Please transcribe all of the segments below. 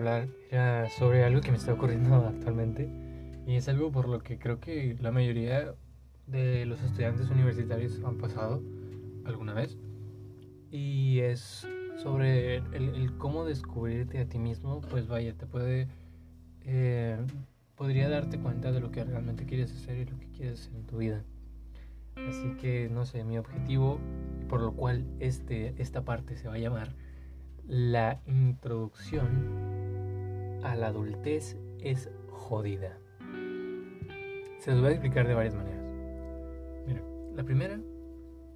hablar era sobre algo que me está ocurriendo actualmente y es algo por lo que creo que la mayoría de los estudiantes universitarios han pasado alguna vez y es sobre el, cómo descubrirte a ti mismo, pues vaya, te puede, eh, podría darte cuenta de lo que realmente quieres hacer y lo que quieres hacer en tu vida. Así que, no sé, mi objetivo, por lo cual este, esta parte se va a llamar la introducción a la adultez es jodida. Se los voy a explicar de varias maneras. Mira, la primera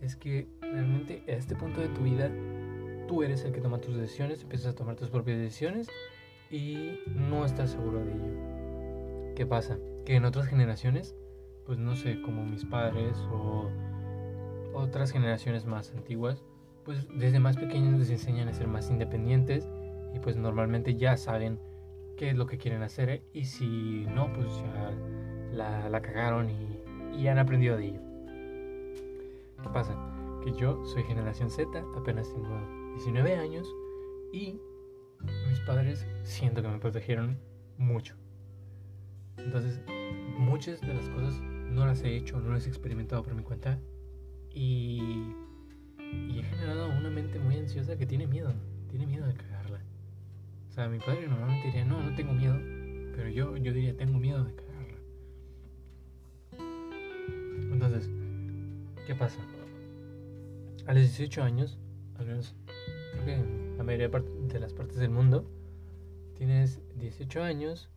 es que realmente a este punto de tu vida tú eres el que toma tus decisiones, empiezas a tomar tus propias decisiones y no estás seguro de ello. ¿Qué pasa? Que en otras generaciones, pues no sé, como mis padres o otras generaciones más antiguas, pues desde más pequeños les enseñan a ser más independientes y pues normalmente ya saben qué es lo que quieren hacer y si no, pues ya la, la cagaron y, y han aprendido de ello. ¿Qué pasa? Que yo soy generación Z, apenas tengo 19 años y mis padres siento que me protegieron mucho. Entonces, muchas de las cosas no las he hecho, no las he experimentado por mi cuenta y, y he generado una mente muy ansiosa que tiene miedo, tiene miedo de cagarla. O sea, mi padre normalmente diría, no, no tengo miedo, pero yo, yo diría, tengo miedo de cagarla. Entonces, ¿qué pasa? A los 18 años, al menos creo que en la mayoría de las partes del mundo, tienes 18 años,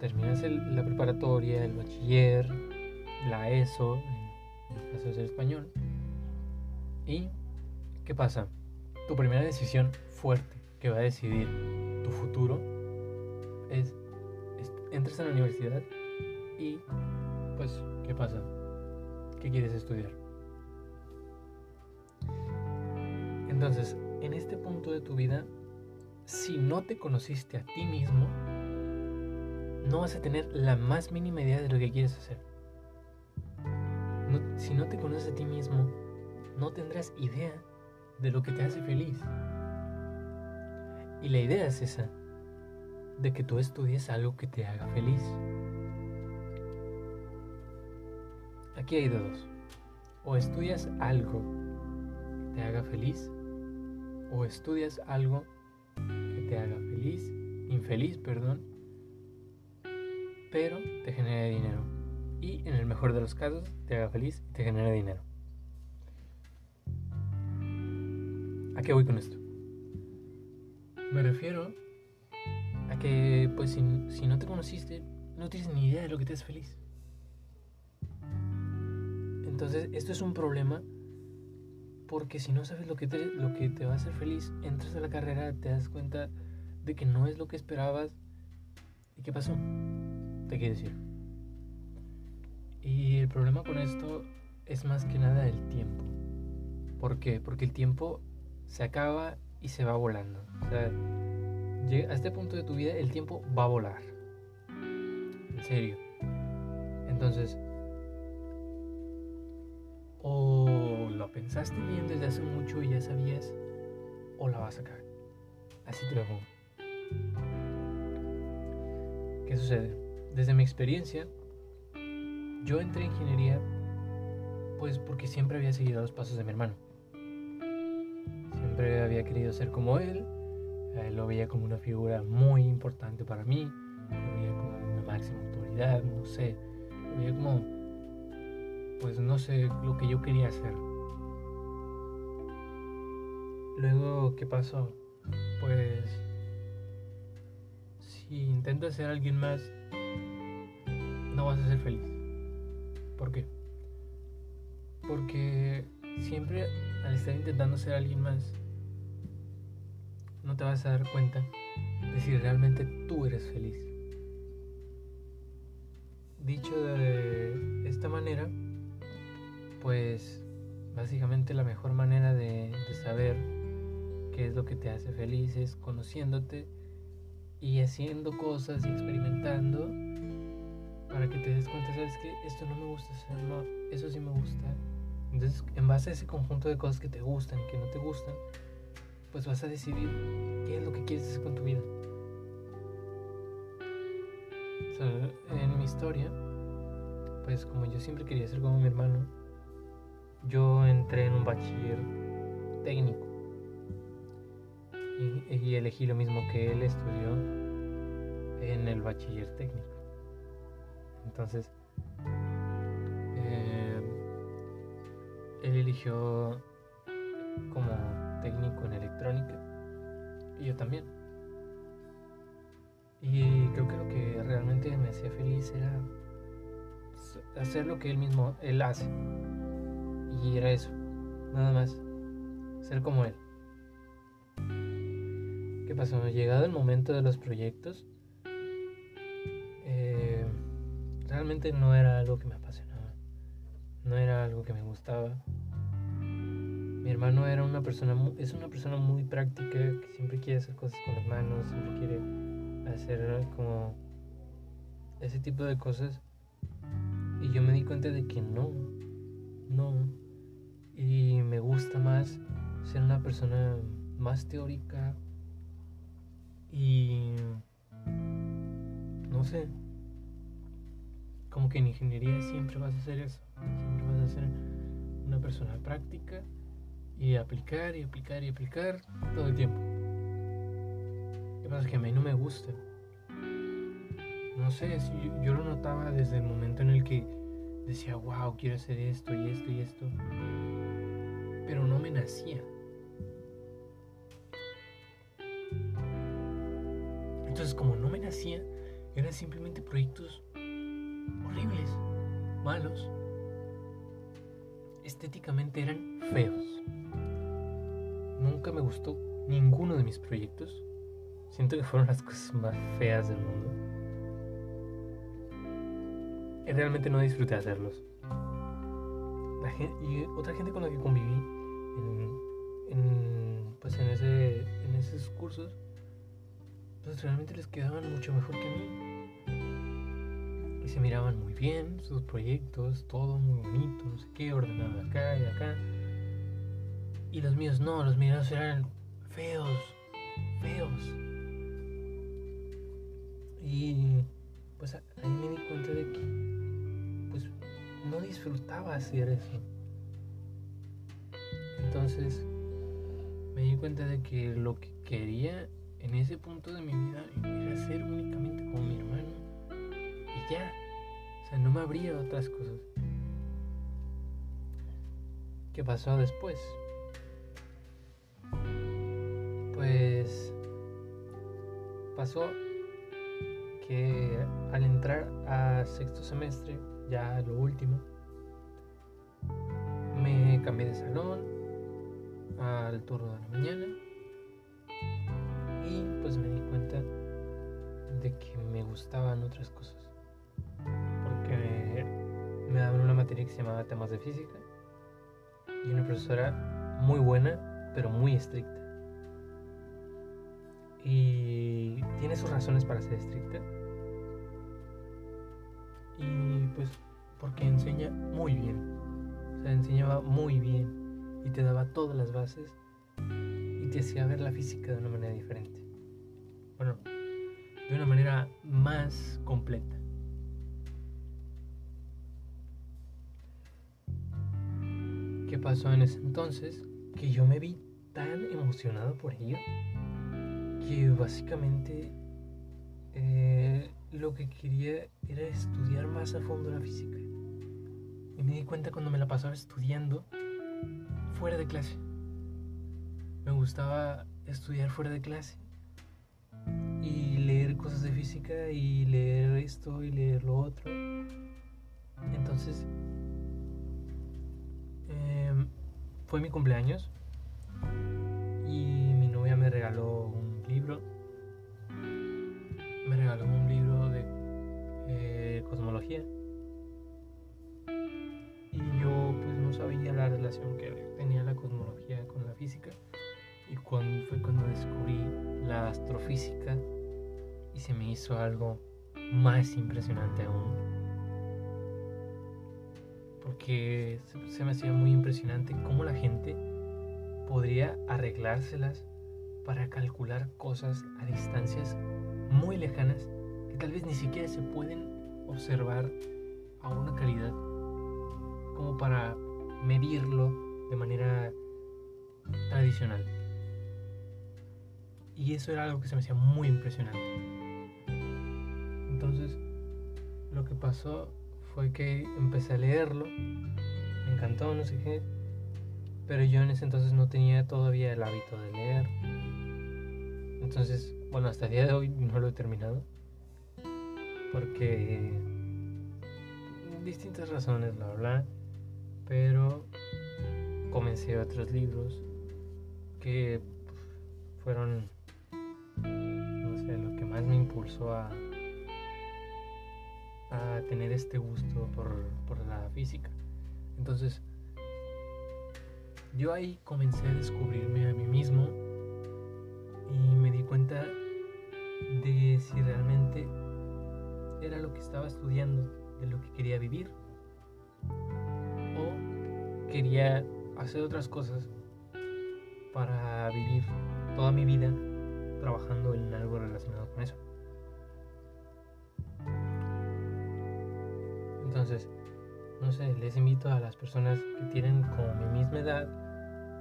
terminas la preparatoria, el bachiller, la ESO, en el caso de ser español. ¿Y qué pasa? Tu primera decisión fuerte que va a decidir tu futuro es, entras a la universidad y pues, ¿qué pasa? ¿Qué quieres estudiar? Entonces, en este punto de tu vida, si no te conociste a ti mismo, no vas a tener la más mínima idea de lo que quieres hacer. si no te conoces a ti mismo, no tendrás idea de lo que te hace feliz. Y la idea es esa, de que tú estudies algo que te haga feliz. Aquí hay dos. O estudias algo que te haga feliz o estudias algo que te haga feliz, infeliz, perdón, pero te genere dinero. Y en el mejor de los casos, te haga feliz y te genere dinero. ¿A qué voy con esto? Me refiero a que, pues, si, no te conociste, no tienes ni idea de lo que te hace feliz. Entonces, esto es un problema porque si no sabes lo que, te, lo que te va a hacer feliz, entras a la carrera, te das cuenta de que no es lo que esperabas. ¿Y qué pasó? Te quiero decir. Y el problema con esto es más que nada el tiempo. ¿Por qué? Porque el tiempo se acaba y se va volando. O sea, a este punto de tu vida el tiempo va a volar. En serio. Entonces, o lo pensaste bien desde hace mucho y ya sabías, o la vas a sacar. Así te lo pongo. ¿Qué sucede? Desde mi experiencia, yo entré en ingeniería pues porque siempre había seguido los pasos de mi hermano. Siempre había querido ser como él, él lo veía como una figura muy importante para mí, lo veía como una máxima autoridad, no sé, lo veía como pues no sé lo que yo quería hacer. Luego, ¿qué pasó? Pues si intentas ser alguien más, no vas a ser feliz. ¿Por qué? Porque siempre al estar intentando ser alguien más, no te vas a dar cuenta de si realmente tú eres feliz. Dicho de esta manera, pues básicamente la mejor manera de, saber qué es lo que te hace feliz es conociéndote y haciendo cosas y experimentando para que te des cuenta, sabes que esto no me gusta hacer, no, eso sí me gusta. Entonces, en base a ese conjunto de cosas que te gustan y que no te gustan, pues vas a decidir qué es lo que quieres hacer con tu vida. En mi historia, pues como yo siempre quería ser como mi hermano, yo entré en un bachiller técnico y, elegí lo mismo que él estudió en el bachiller técnico. Entonces, eh, él eligió como técnico en electrónica y yo también. Y creo que lo que realmente me hacía feliz era hacer lo que él mismo, él hace. Y era eso, nada más, ser como él. ¿Qué pasó? Llegado el momento de los proyectos, eh, realmente no era algo que me apasionaba, no era algo que me gustaba. Mi hermano era una persona, es una persona muy práctica que siempre quiere hacer cosas con las manos, siempre quiere hacer como ese tipo de cosas. Y yo me di cuenta de que no, no. Y me gusta más ser una persona más teórica y no sé, como que en ingeniería siempre vas a hacer eso, siempre vas a ser una persona práctica y aplicar y aplicar y aplicar todo el tiempo. Lo pasa es que a mí no me gusta. No sé, yo, yo lo notaba desde el momento en el que decía, wow, quiero hacer esto y esto y esto. Pero no me nacía. Entonces, como no me nacía, eran simplemente proyectos horribles, malos. Estéticamente eran feos. Nunca me gustó ninguno de mis proyectos. Siento que fueron las cosas más feas del mundo. Realmente no disfruté hacerlos. y otra gente con la que conviví en, pues en, ese, en esos cursos, pues realmente les quedaban mucho mejor que a mí. Se miraban muy bien, sus proyectos, todo muy bonito, no sé qué, ordenado acá y acá. Y los míos no, los míos eran feos, feos. Y pues ahí me di cuenta de que pues no disfrutaba hacer eso. Entonces me di cuenta de que lo que quería en ese punto de mi vida era ser únicamente como mi hermano. Ya. O sea, no me abría otras cosas. ¿Qué pasó después? Pues pasó que al entrar a sexto semestre, ya lo último, me cambié de salón al turno de la mañana y pues me di cuenta de que me gustaban otras cosas. Que se llamaba temas de física y una profesora muy buena, pero muy estricta. Y tiene sus razones para ser estricta. Y pues porque enseña muy bien. O sea, enseñaba muy bien y te daba todas las bases y te hacía ver la física de una manera diferente. Bueno, de una manera más completa. ¿Qué pasó en ese entonces? Que yo me vi tan emocionado por ello que básicamente eh, lo que quería era estudiar más a fondo la física. Y me di cuenta cuando me la pasaba estudiando fuera de clase. Me gustaba estudiar fuera de clase y leer cosas de física y leer esto y leer lo otro. Entonces, fue mi cumpleaños y mi novia me regaló un libro. Me regaló un libro de eh, cosmología. Y yo pues no sabía la relación que tenía la cosmología con la física. Y fue cuando descubrí la astrofísica y se me hizo algo más impresionante aún. Porque se me hacía muy impresionante cómo la gente podría arreglárselas para calcular cosas a distancias muy lejanas que tal vez ni siquiera se pueden observar a una calidad como para medirlo de manera tradicional. Y eso era algo que se me hacía muy impresionante. Entonces, lo que pasó fue que empecé a leerlo, me encantó, no sé qué, pero yo en ese entonces no tenía todavía el hábito de leer. Entonces, bueno, hasta el día de hoy no lo he terminado, porque distintas razones, bla, bla, pero comencé otros libros que fueron, no sé, lo que más me impulsó a, a tener este gusto por, por la física. Entonces, yo ahí comencé a descubrirme a mí mismo y me di cuenta de si realmente era lo que estaba estudiando, de lo que quería vivir o quería hacer otras cosas para vivir toda mi vida trabajando en algo relacionado con Entonces, no sé, les invito a las personas que tienen como mi misma edad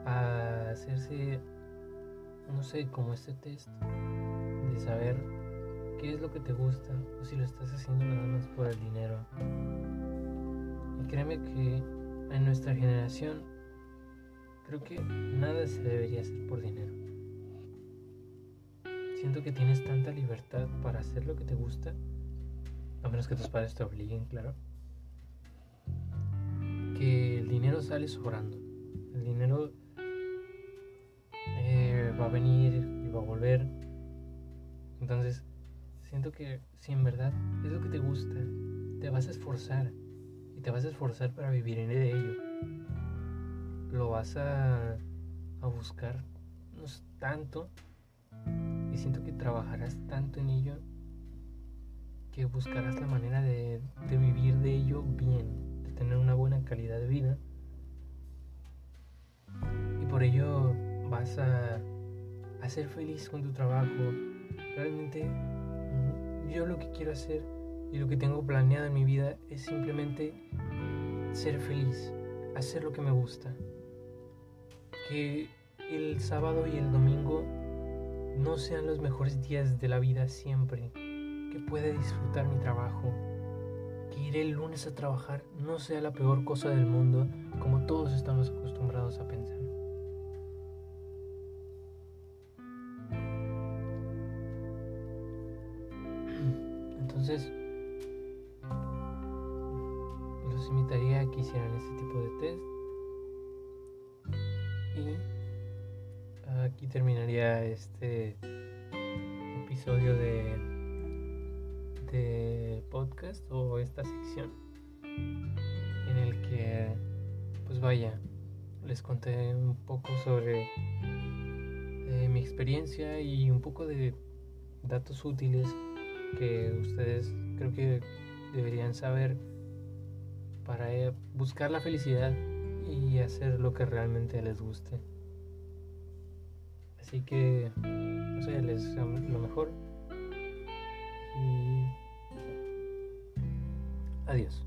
a hacerse, no sé, como este test de saber qué es lo que te gusta o si lo estás haciendo nada más por el dinero. Y créeme que en nuestra generación creo que nada se debería hacer por dinero. Siento que tienes tanta libertad para hacer lo que te gusta, a menos que tus padres te obliguen, claro que el dinero sale sobrando. El dinero eh, va a venir y va a volver. Entonces, siento que si en verdad es lo que te gusta, te vas a esforzar. Y te vas a esforzar para vivir en ello. Lo vas a, a buscar no tanto. Y siento que trabajarás tanto en ello que buscarás la manera de, de vivir de ello bien tener una buena calidad de vida. Y por ello vas a, a ser feliz con tu trabajo. Realmente mm, yo lo que quiero hacer y lo que tengo planeado en mi vida es simplemente ser feliz, hacer lo que me gusta. Que el sábado y el domingo no sean los mejores días de la vida siempre. Que pueda disfrutar mi trabajo, ir el lunes a trabajar no sea la peor cosa del mundo como todos estamos acostumbrados a pensar. Entonces, los invitaría a que hicieran este tipo de test. Y aquí terminaría este episodio de este podcast o esta sección en el que pues vaya les conté un poco sobre eh, mi experiencia y un poco de datos útiles que ustedes creo que deberían saber para eh, buscar la felicidad y hacer lo que realmente les guste. Así que, no sé, les lo mejor Adiós.